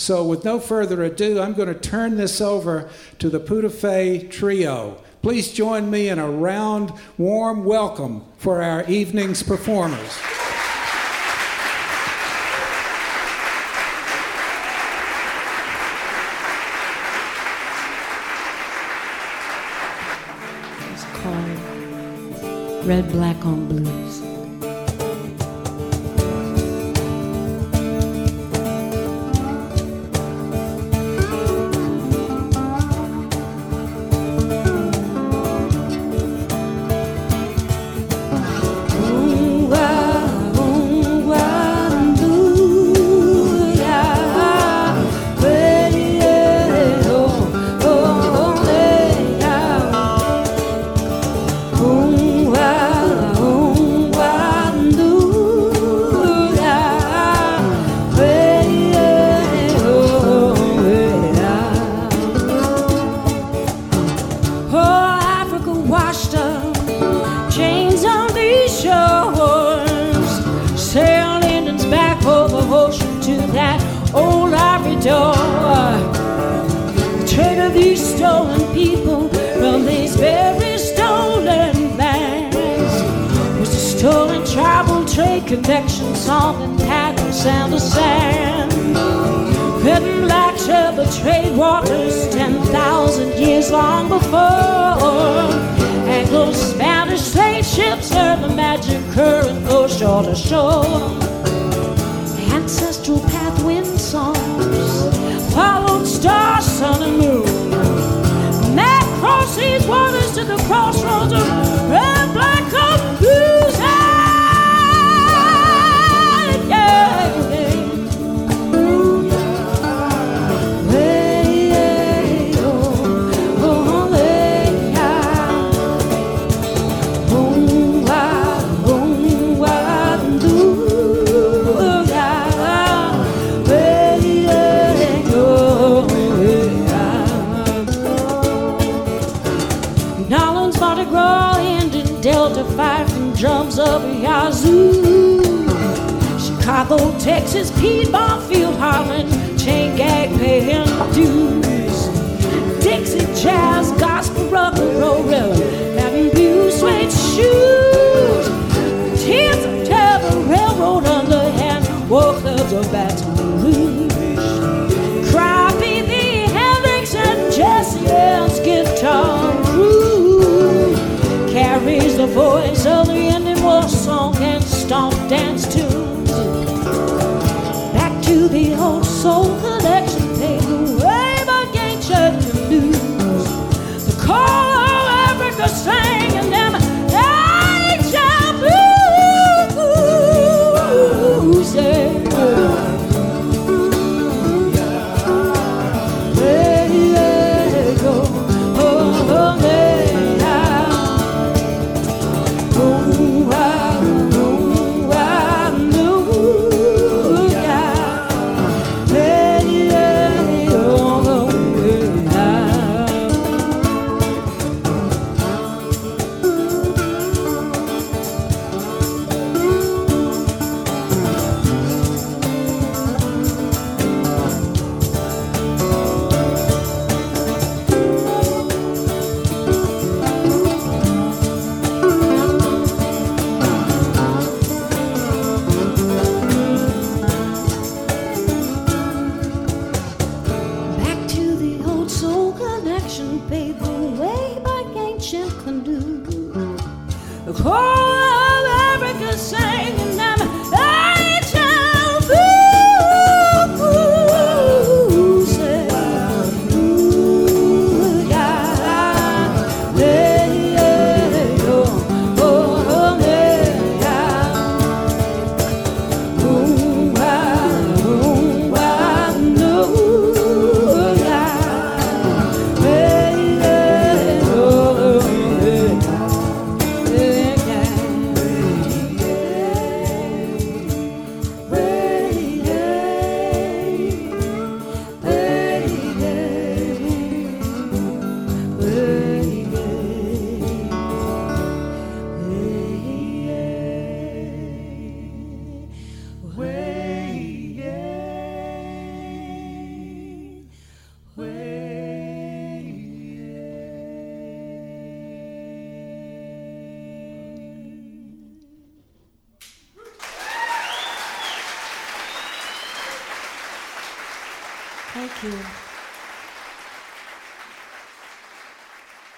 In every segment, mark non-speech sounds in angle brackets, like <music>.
So, with no further ado, I'm going to turn this over to the Pura Fe Trio. Please join me in a round, warm welcome for our evening's performers. Red, Black on Blues. Crossroads of Chicago, Texas, Piedmont, Field, Harlan, chain gang paying dues. Dixie jazz, gospel, rock and roll, rhythm, having blue suede shoes. Tears of terror, railroad underhand, war clubs of Baton Rouge. Crappie, the Hendrix, and Jesse Ed's guitar crew carries the voice of the Indian war song and stomp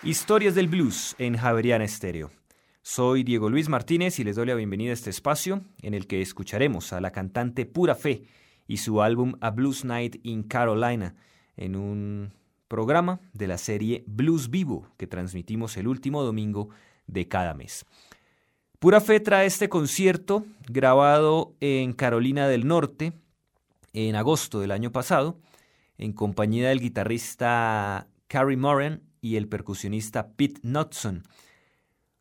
Historias del Blues en Javeriana Estéreo. Soy Diego Luis Martínez y les doy la bienvenida a este espacio en el que escucharemos a la cantante Pura Fe y su álbum A Blues Night in Carolina en un programa de la serie Blues Vivo que transmitimos el último domingo de cada mes. Pura Fe trae este concierto grabado en Carolina del Norte en agosto del año pasado en compañía del guitarrista Carrie Moran y el percusionista Pete Knudson.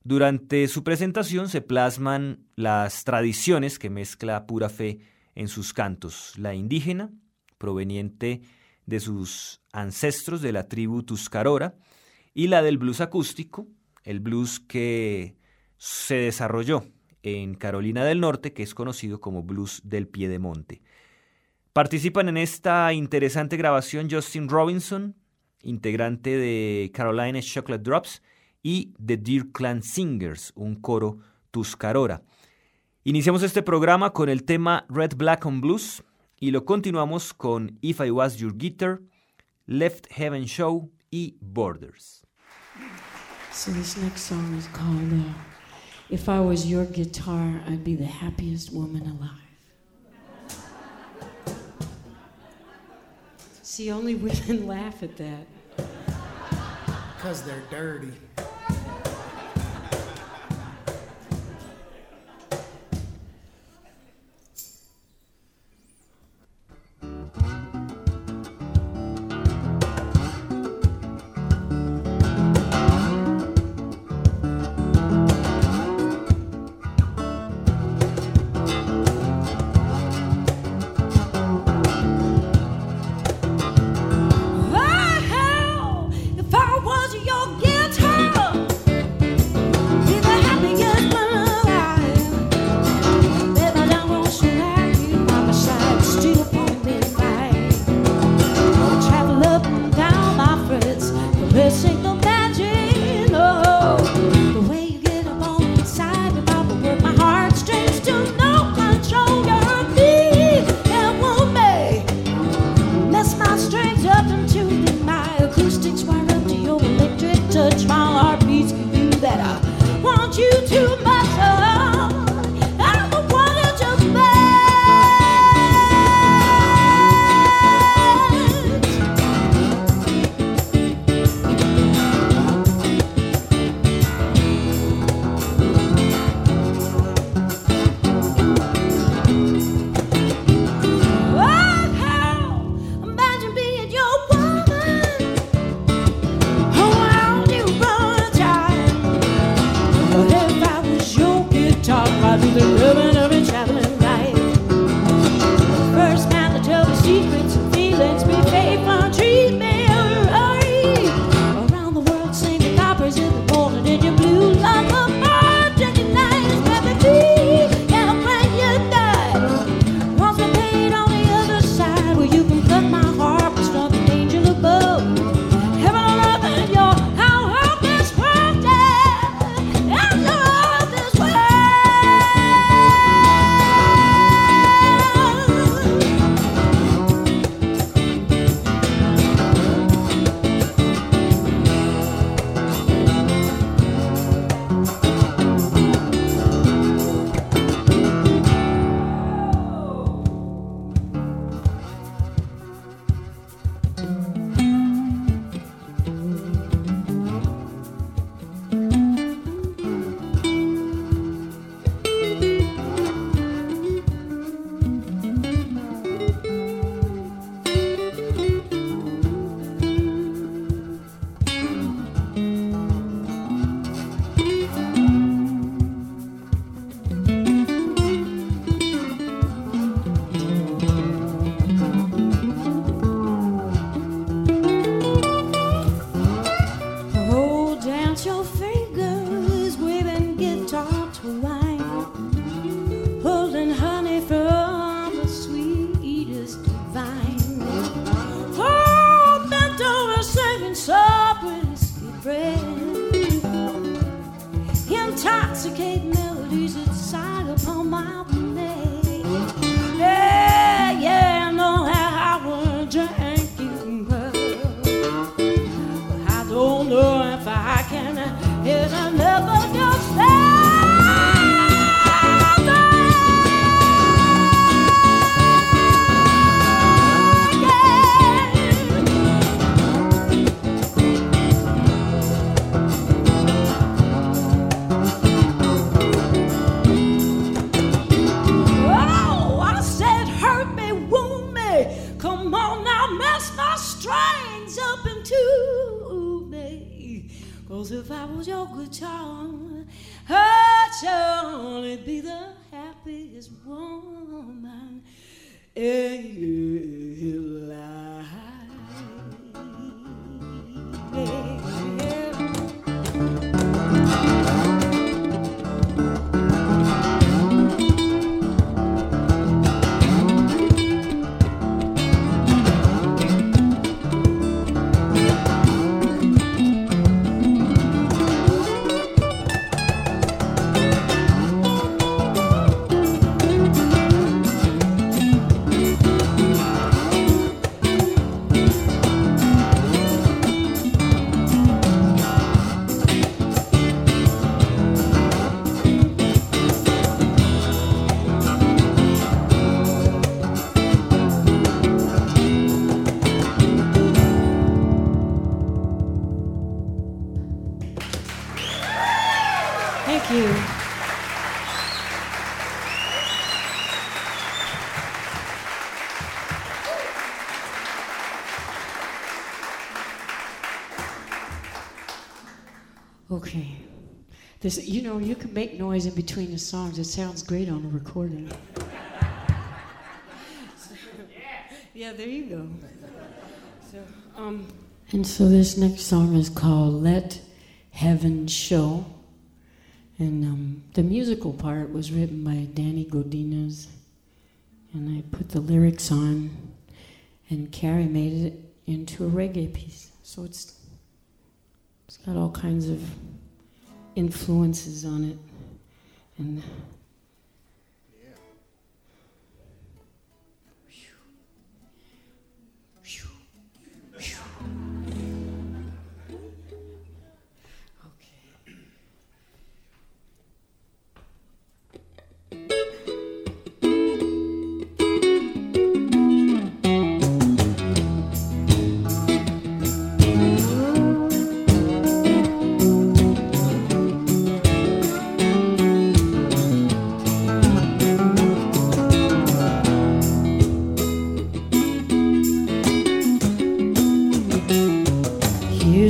Durante su presentación se plasman las tradiciones que mezcla Pura Fe en sus cantos, la indígena, proveniente de sus ancestros de la tribu Tuscarora, y la del blues acústico, el blues que se desarrolló en Carolina del Norte, que es conocido como blues del Piedemonte. Participan en esta interesante grabación Justin Robinson, integrante de Carolina Chocolate Drops, y The Deer Clan Singers, un coro tuscarora. Iniciamos este programa con el tema Red Black on Blues y lo continuamos con If I Was Your Guitar, Left Heaven Show y Borders. So this next song is called uh, If I Was Your Guitar, I'd Be the Happiest Woman Alive. See, only women <laughs> laugh at that. Because they're dirty. I was your guitar, I'd surely be the happiest woman in know, you can make noise in between the songs. It sounds great on a recording. <laughs> yeah, there you go. So, um, and so this next song is called "Let Heaven Show," and um, the musical part was written by Danny Godinez, and I put the lyrics on, and Cary made it into a reggae piece. So it's it's got all kinds of influences on it. And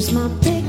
Here's my picture.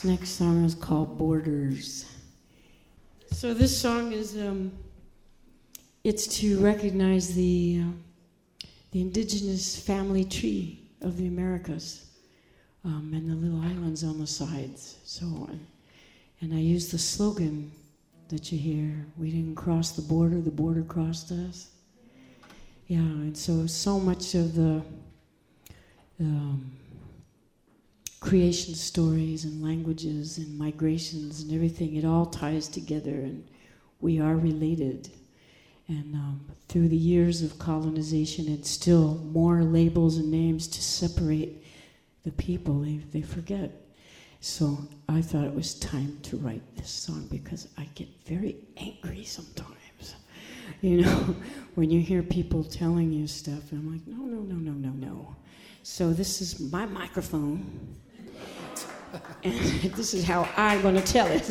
This next song is called Borders. So this song is um, it's to recognize the uh, the indigenous family tree of the Americas um, and the little islands on the sides. So, on. and I use the slogan that you hear: "We didn't cross the border; the border crossed us." Yeah, and so so much of the um, creation stories and languages and migrations and everything, it all ties together and we are related. And um, through the years of colonization, and still more labels and names to separate the people, they, they forget. So I thought it was time to write this song because I get very angry sometimes. <laughs> You know, <laughs> when you hear people telling you stuff, and I'm like, no, no, no, no, no, no. So this is my microphone and <laughs> this is how I'm going to tell it.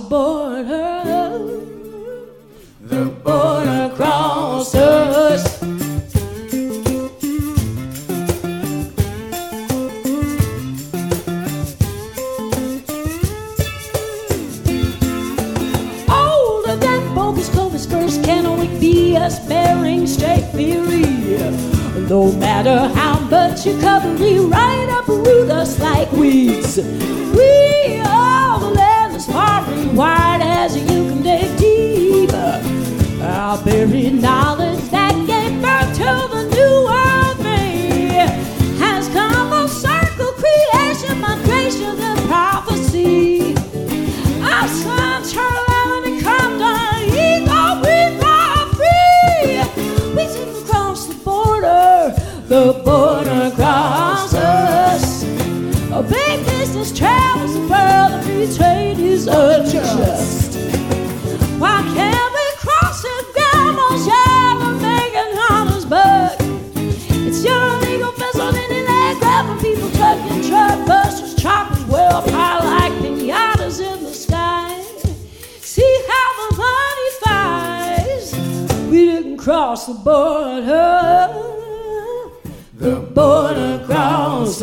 border. Our knowledge that gave birth to the new world me has come full circle, creation, migration, and prophecy. Our sons turn and come to ego, we are free. We take across the border, the border crosses. A big business travels the world and free trade is unjust. Didn't the border. The border crossed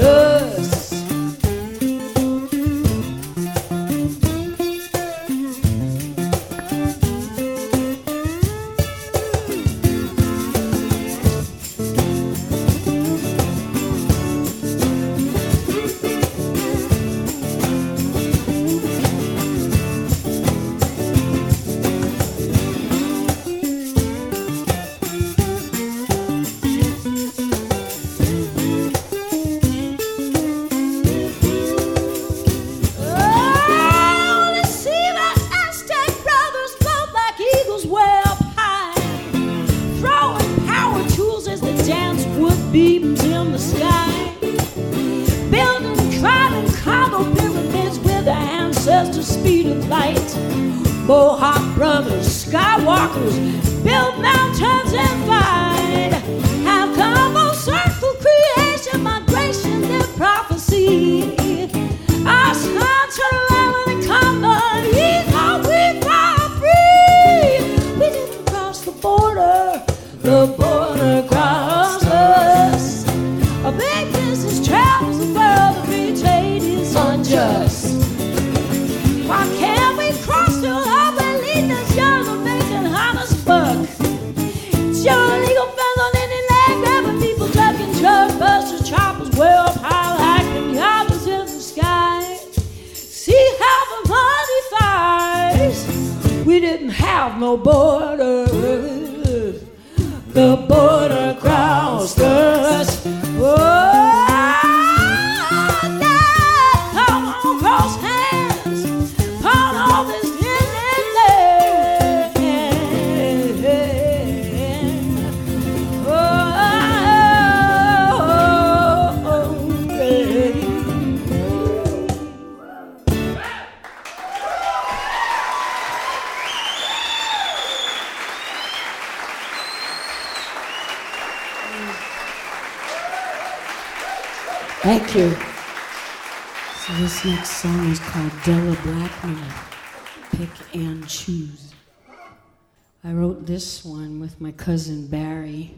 cousin Barry,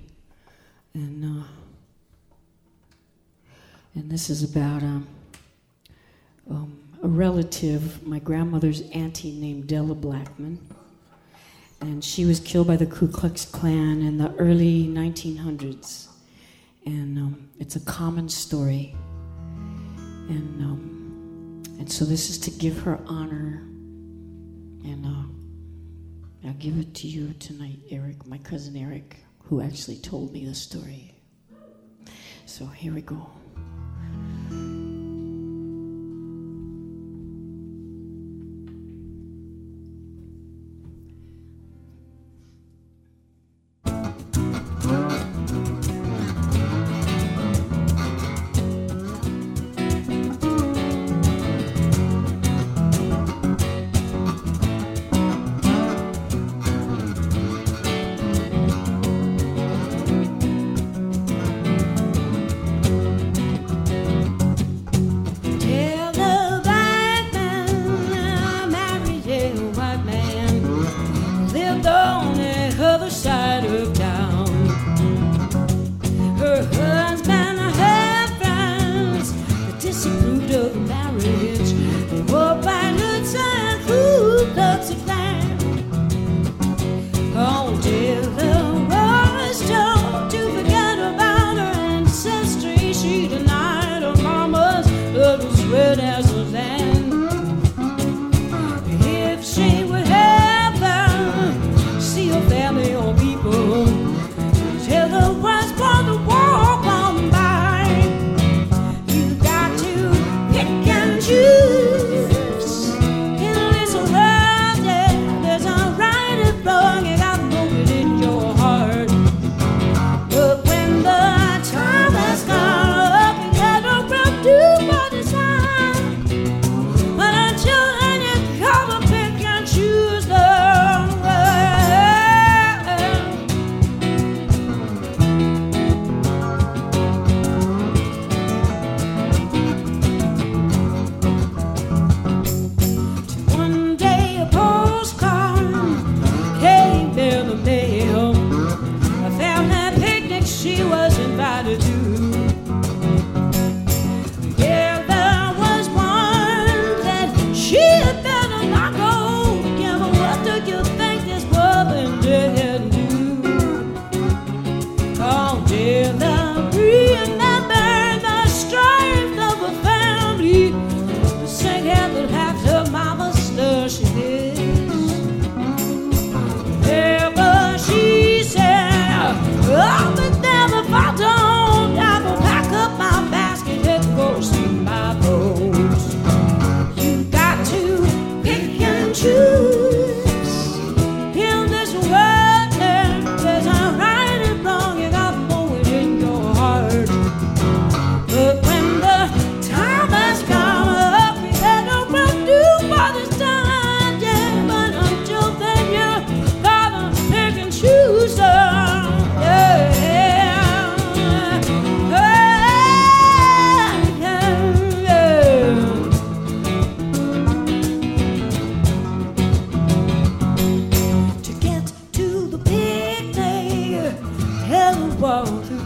and uh, and this is about um, um, a relative, my grandmother's auntie named Della Blackman, and she was killed by the Ku Klux Klan in the early 1900s, and um, it's a common story, and um, and so this is to give her honor, and uh, I'll give it to you tonight, Eric, my cousin Eric, who actually told me the story. So here we go.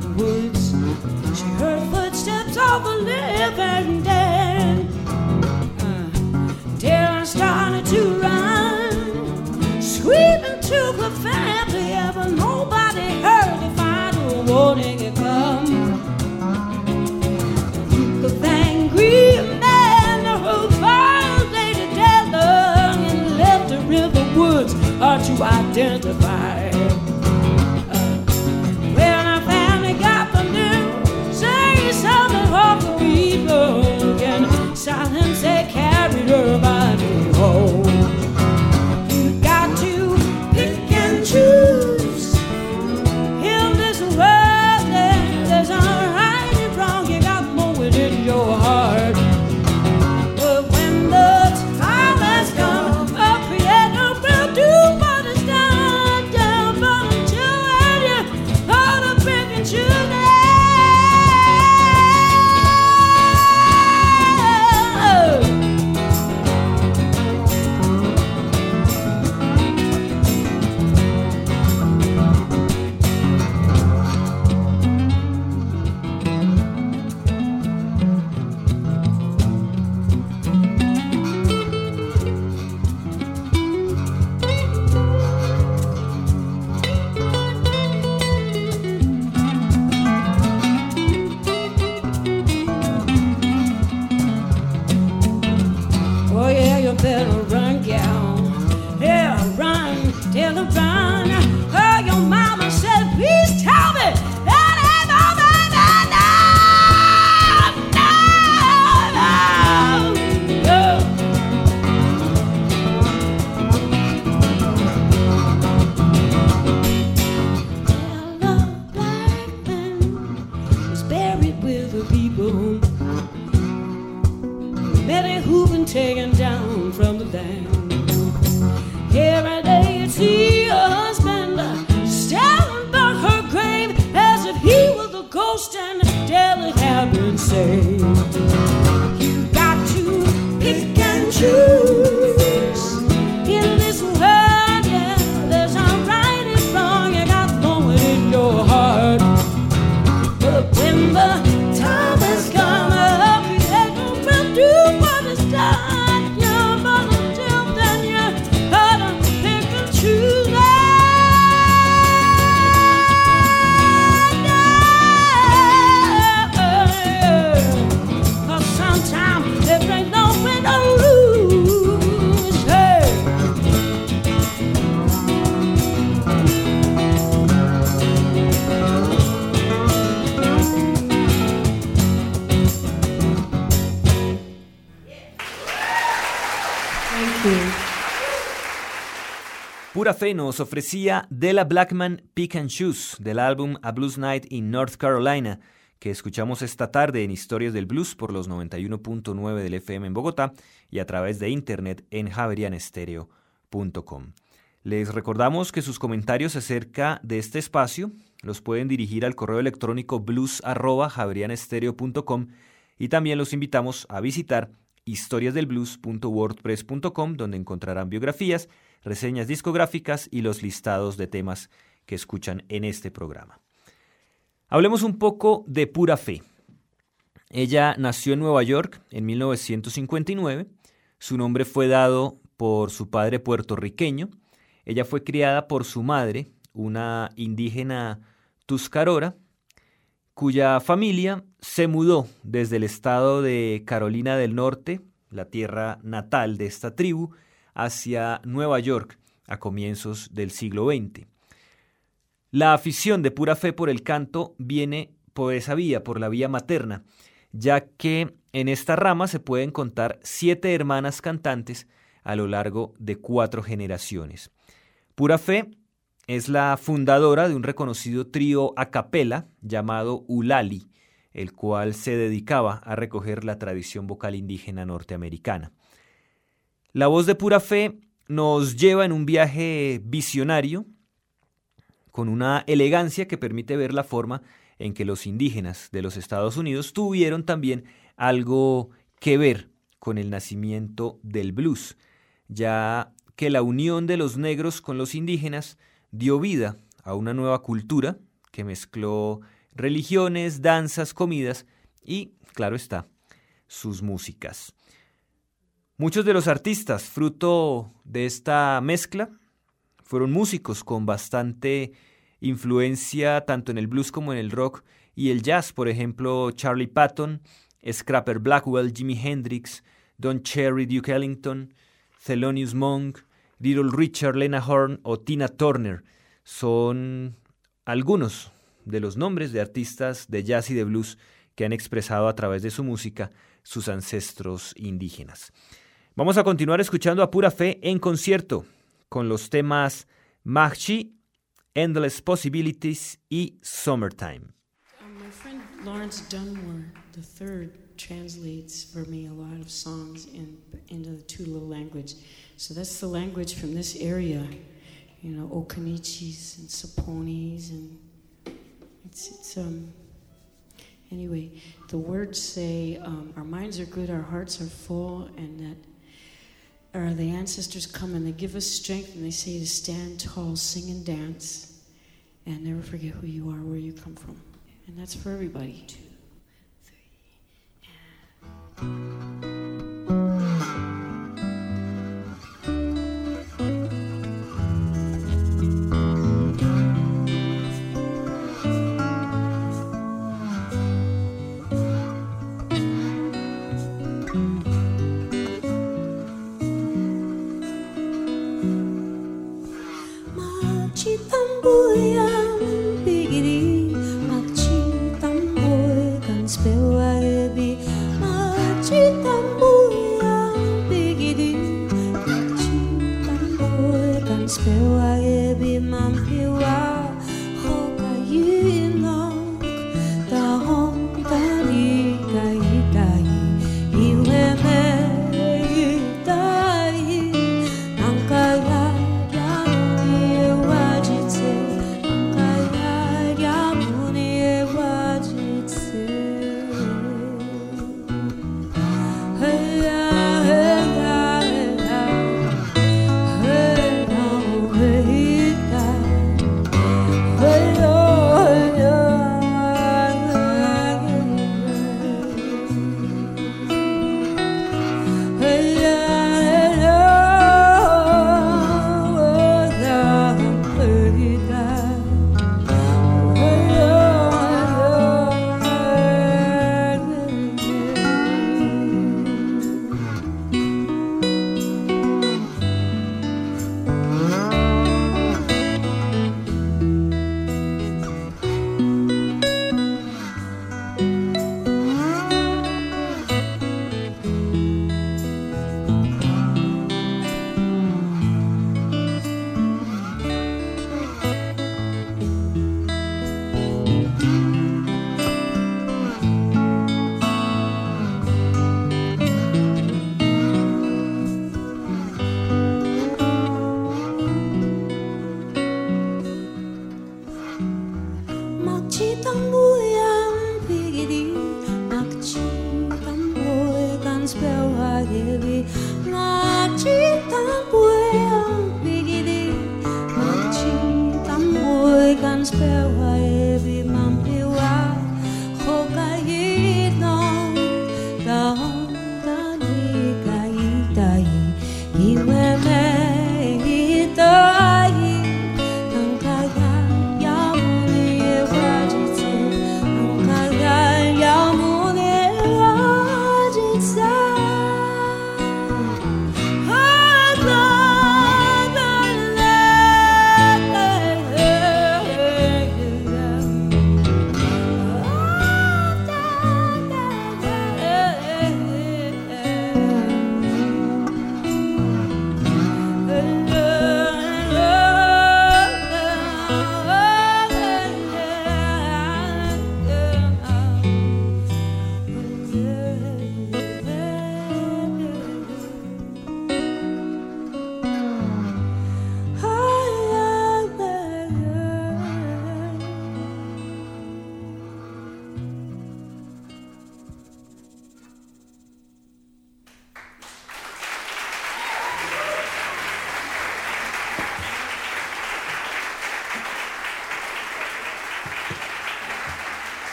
the woods. She heard footsteps of a living dead. Uh, I started to run, screaming to her family, but nobody heard the final warning had come. Angry men and left the woods to identify. Carried her Nos ofrecía Della Blackman Pick and Choose del álbum A Blues Night in North Carolina, que escuchamos esta tarde en Historias del Blues por los 91.9 del FM en Bogotá y a través de internet en javerianestereo.com. Les recordamos que sus comentarios acerca de este espacio los pueden dirigir al correo electrónico blues@javerianestereo.com y también los invitamos a visitar historiasdelblues.wordpress.com donde encontrarán biografías, reseñas discográficas y los listados de temas que escuchan en este programa. Hablemos un poco de Pura Fe. Ella nació en Nueva York en 1959. Su nombre fue dado por su padre puertorriqueño. Ella fue criada por su madre, una indígena tuscarora, cuya familia se mudó desde el estado de Carolina del Norte, la tierra natal de esta tribu, hacia Nueva York a comienzos del siglo XX. La afición de pura fe por el canto viene por esa vía, por la vía materna, ya que en esta rama se pueden contar siete hermanas cantantes a lo largo de cuatro generaciones. Pura Fe es la fundadora de un reconocido trío a capela llamado Ulali, el cual se dedicaba a recoger la tradición vocal indígena norteamericana. La voz de Pura Fe nos lleva en un viaje visionario con una elegancia que permite ver la forma en que los indígenas de los Estados Unidos tuvieron también algo que ver con el nacimiento del blues, ya que la unión de los negros con los indígenas dio vida a una nueva cultura que mezcló religiones, danzas, comidas y, claro está, sus músicas. Muchos de los artistas, fruto de esta mezcla, fueron músicos con bastante influencia tanto en el blues como en el rock y el jazz, por ejemplo, Charlie Patton, Scrapper Blackwell, Jimi Hendrix, Don Cherry, Duke Ellington, Thelonious Monk, Little Richard, Lena Horne o Tina Turner son algunos de los nombres de artistas de jazz y de blues que han expresado a través de su música sus ancestros indígenas. Vamos a continuar escuchando a Pura Fe en concierto con los temas Mahchi, Endless Possibilities y Summertime. Um, my friend Lawrence Dunmore III translates for me a lot of songs in, into the language. So that's the language from this area, you know, Occaneechis and Saponis and it's, it's um, anyway, the words say um, our minds are good, our hearts are full, and that or the ancestors come and they give us strength and they say to stand tall, sing and dance, and never forget who you are, where you come from. And that's for everybody. Two, three, and.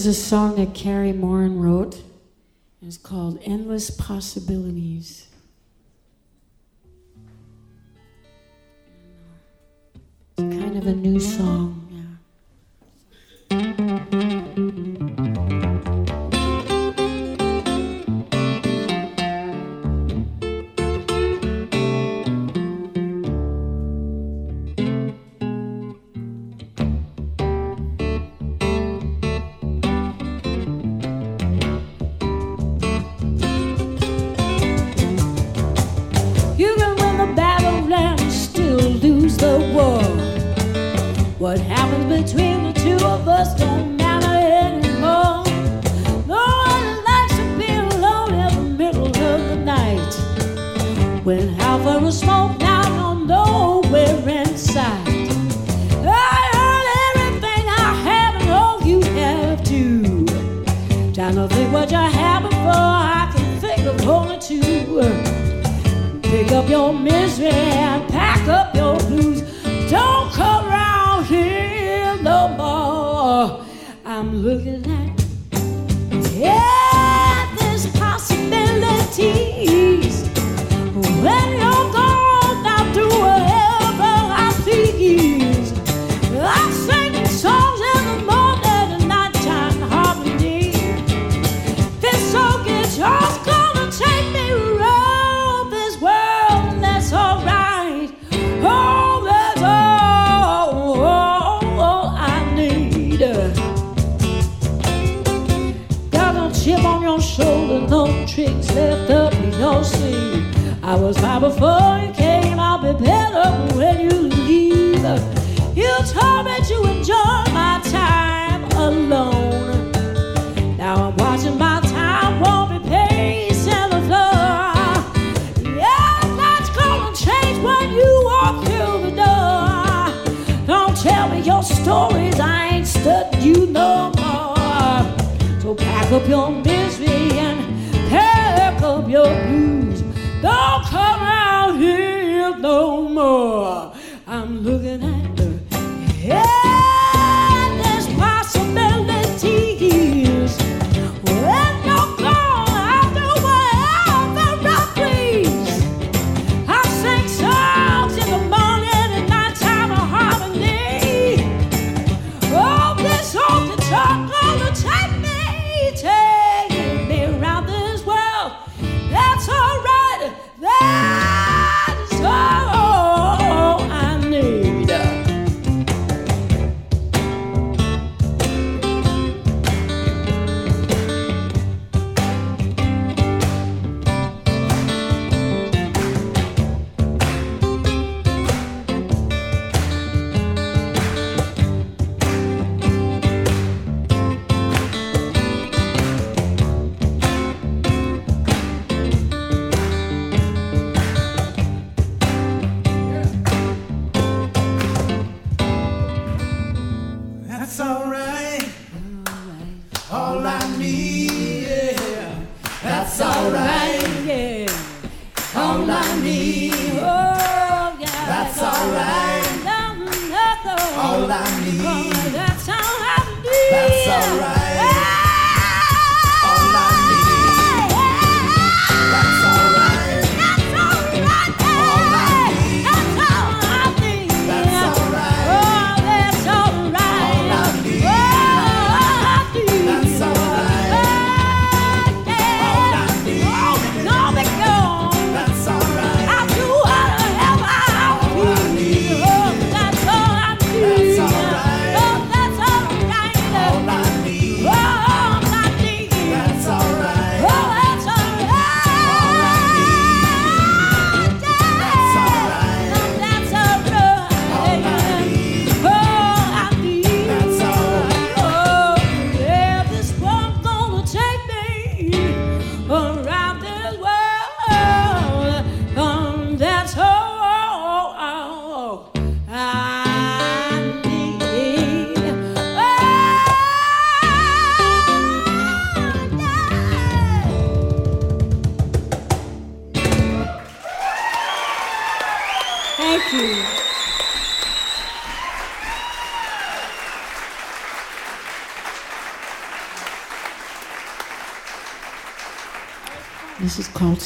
Is a song that Cary Morin wrote. It's called Endless Possibilities. It's kind of a new song. What happens between the two of us don't matter anymore. No one likes to be alone in the middle of the night. When half of the smoke now don't know where inside. I heard everything I have and all you have too. Trying to think what you have before I can think of only two. Pick up your misery pack up your blues. Don't come around here no more. I'm looking I was fine before you came, I'll be better when you leave. You told me to enjoy my time alone. Now I'm watching my time won't be pacing the floor. Yeah, that's gonna change when you walk through the door. Don't tell me your stories, I ain't studying you no more. So pack up your misery and pack up your blues. Come out here no more. I'm looking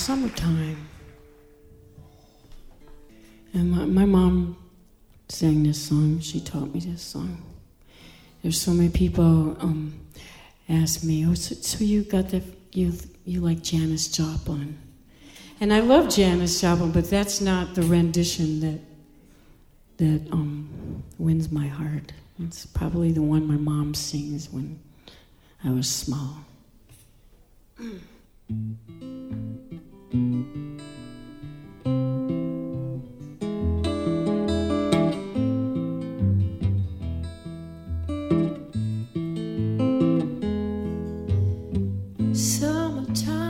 Summertime. And my, my mom sang this song. She taught me this song. There's so many people um, ask me, "Oh, so, so you got the you you like Janis Joplin?" And I love Janis Joplin, but that's not the rendition that that um, wins my heart. It's probably the one my mom sings when I was small. Time,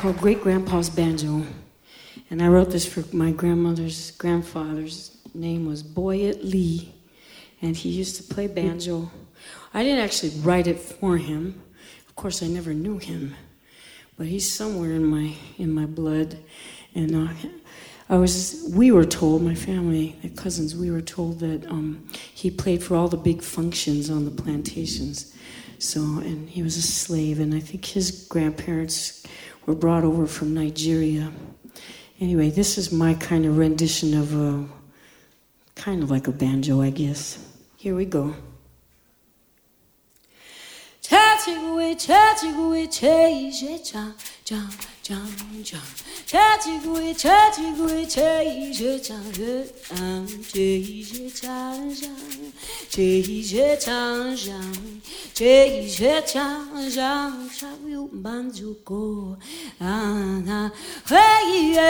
called Great Grandpa's Banjo. And I wrote this for my grandmother's grandfather's name was Boyett Lee. And he used to play banjo. I didn't actually write it for him. Of course, I never knew him. But he's somewhere in my in my blood. And uh, I was, we were told, my family, my cousins, we were told that um, he played for all the big functions on the plantations. So, and he was a slave, and I think his grandparents were brought over from Nigeria. Anyway, this is my kind of rendition of a, kind of like a banjo, I guess. Here we go. Tatigwe, tatigwe, teije, jam, jam, jam, jam. Tatigwe, tatigwe, teije, jam, jam, teije, jam, jam. Teije, jam, jam. Teije,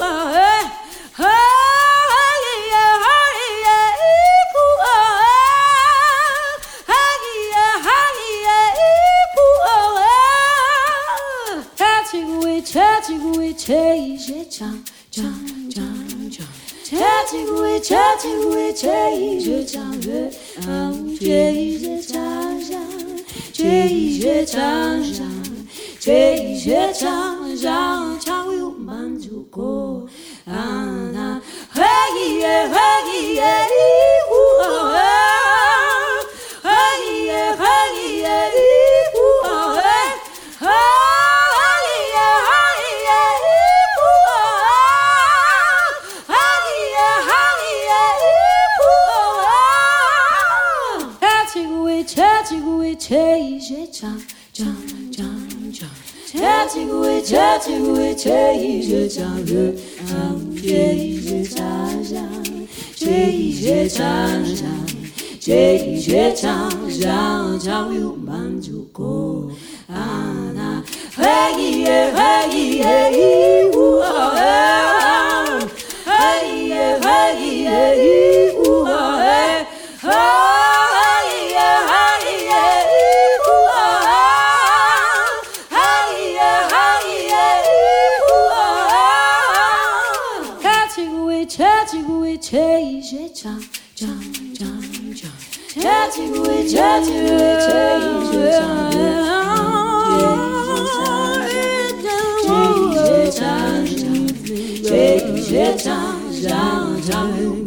jam, jam. Chabu banjuko. Ah, ah. Hey, yeah, hey, yeah, ooh, ah, ah. Hey, yeah, hey, yeah, ooh, ah, ah. Ah, hey, yeah, hey, yeah, ooh, oh, oh. Hey, yeah, hey, yeah, ooh, oh, oh. 切一些讲讲讲讲，切几回切几回切一些讲个讲，切一些讲讲，切一些讲讲，切一些讲讲讲，有满足够啊那嘿耶嘿。Tatigwe, tatigwe, teije, jam, teije, jam, jam. Teije, jam, jam, jam, manjuko.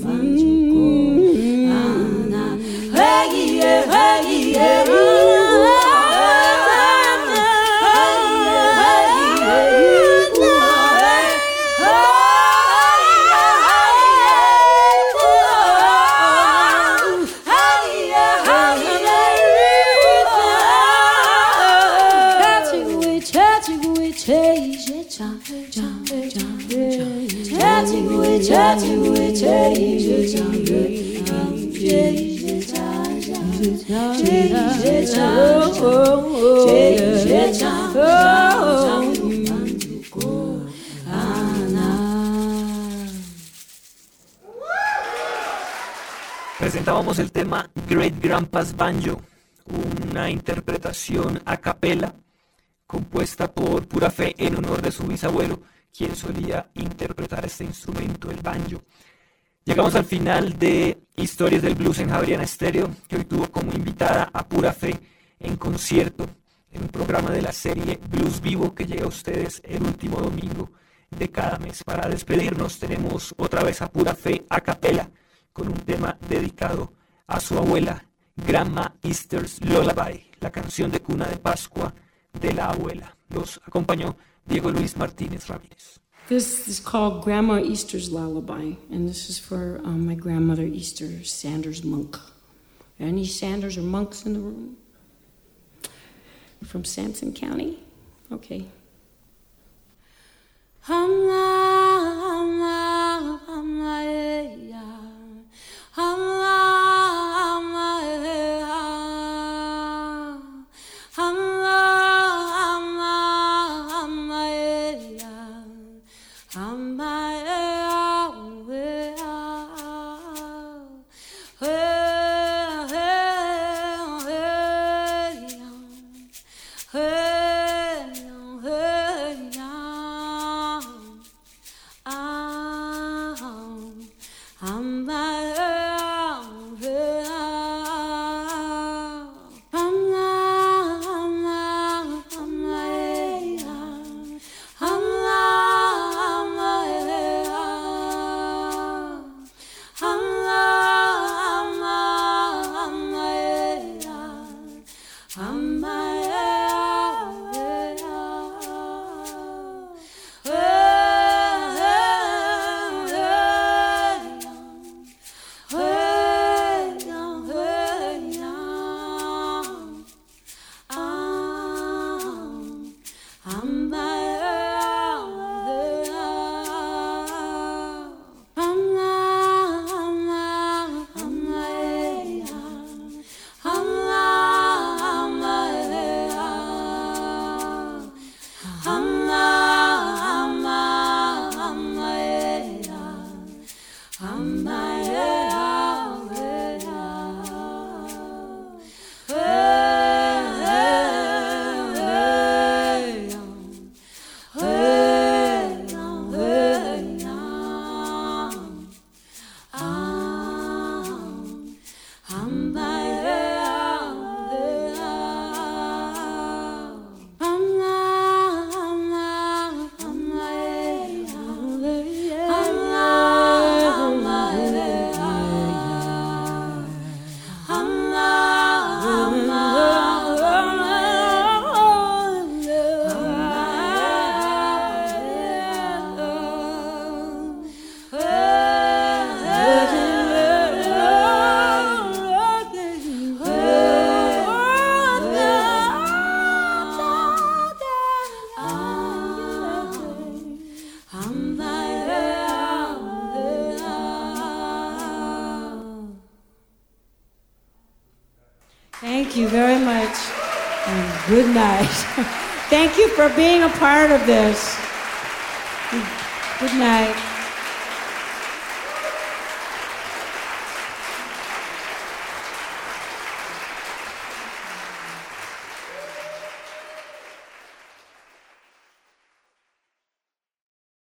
Presentábamos el tema Great Grandpa's Banjo, una interpretación a capela compuesta por pura fe en honor de su bisabuelo, quien solía interpretar este instrumento, el banjo. Llegamos al final de Historias del Blues en Javeriana Estéreo, que hoy tuvo como invitada a pura fe en concierto en un programa de la serie Blues Vivo que llega a ustedes el último domingo de cada mes. Para despedirnos tenemos otra vez a pura fe a capela con un tema dedicado a su abuela, Grandma Easter's Lullaby, la canción de cuna de Pascua de la abuela. Los acompañó Diego Luis Martínez Ramírez. This is called Grandma Easter's Lullaby, and this is for um, my grandmother Easter Sanders Monk. Any Sanders or monks in the room? From Sampson County? Okay. Hum, hum, hum, yeah. 啊 for being a part of this. Good night.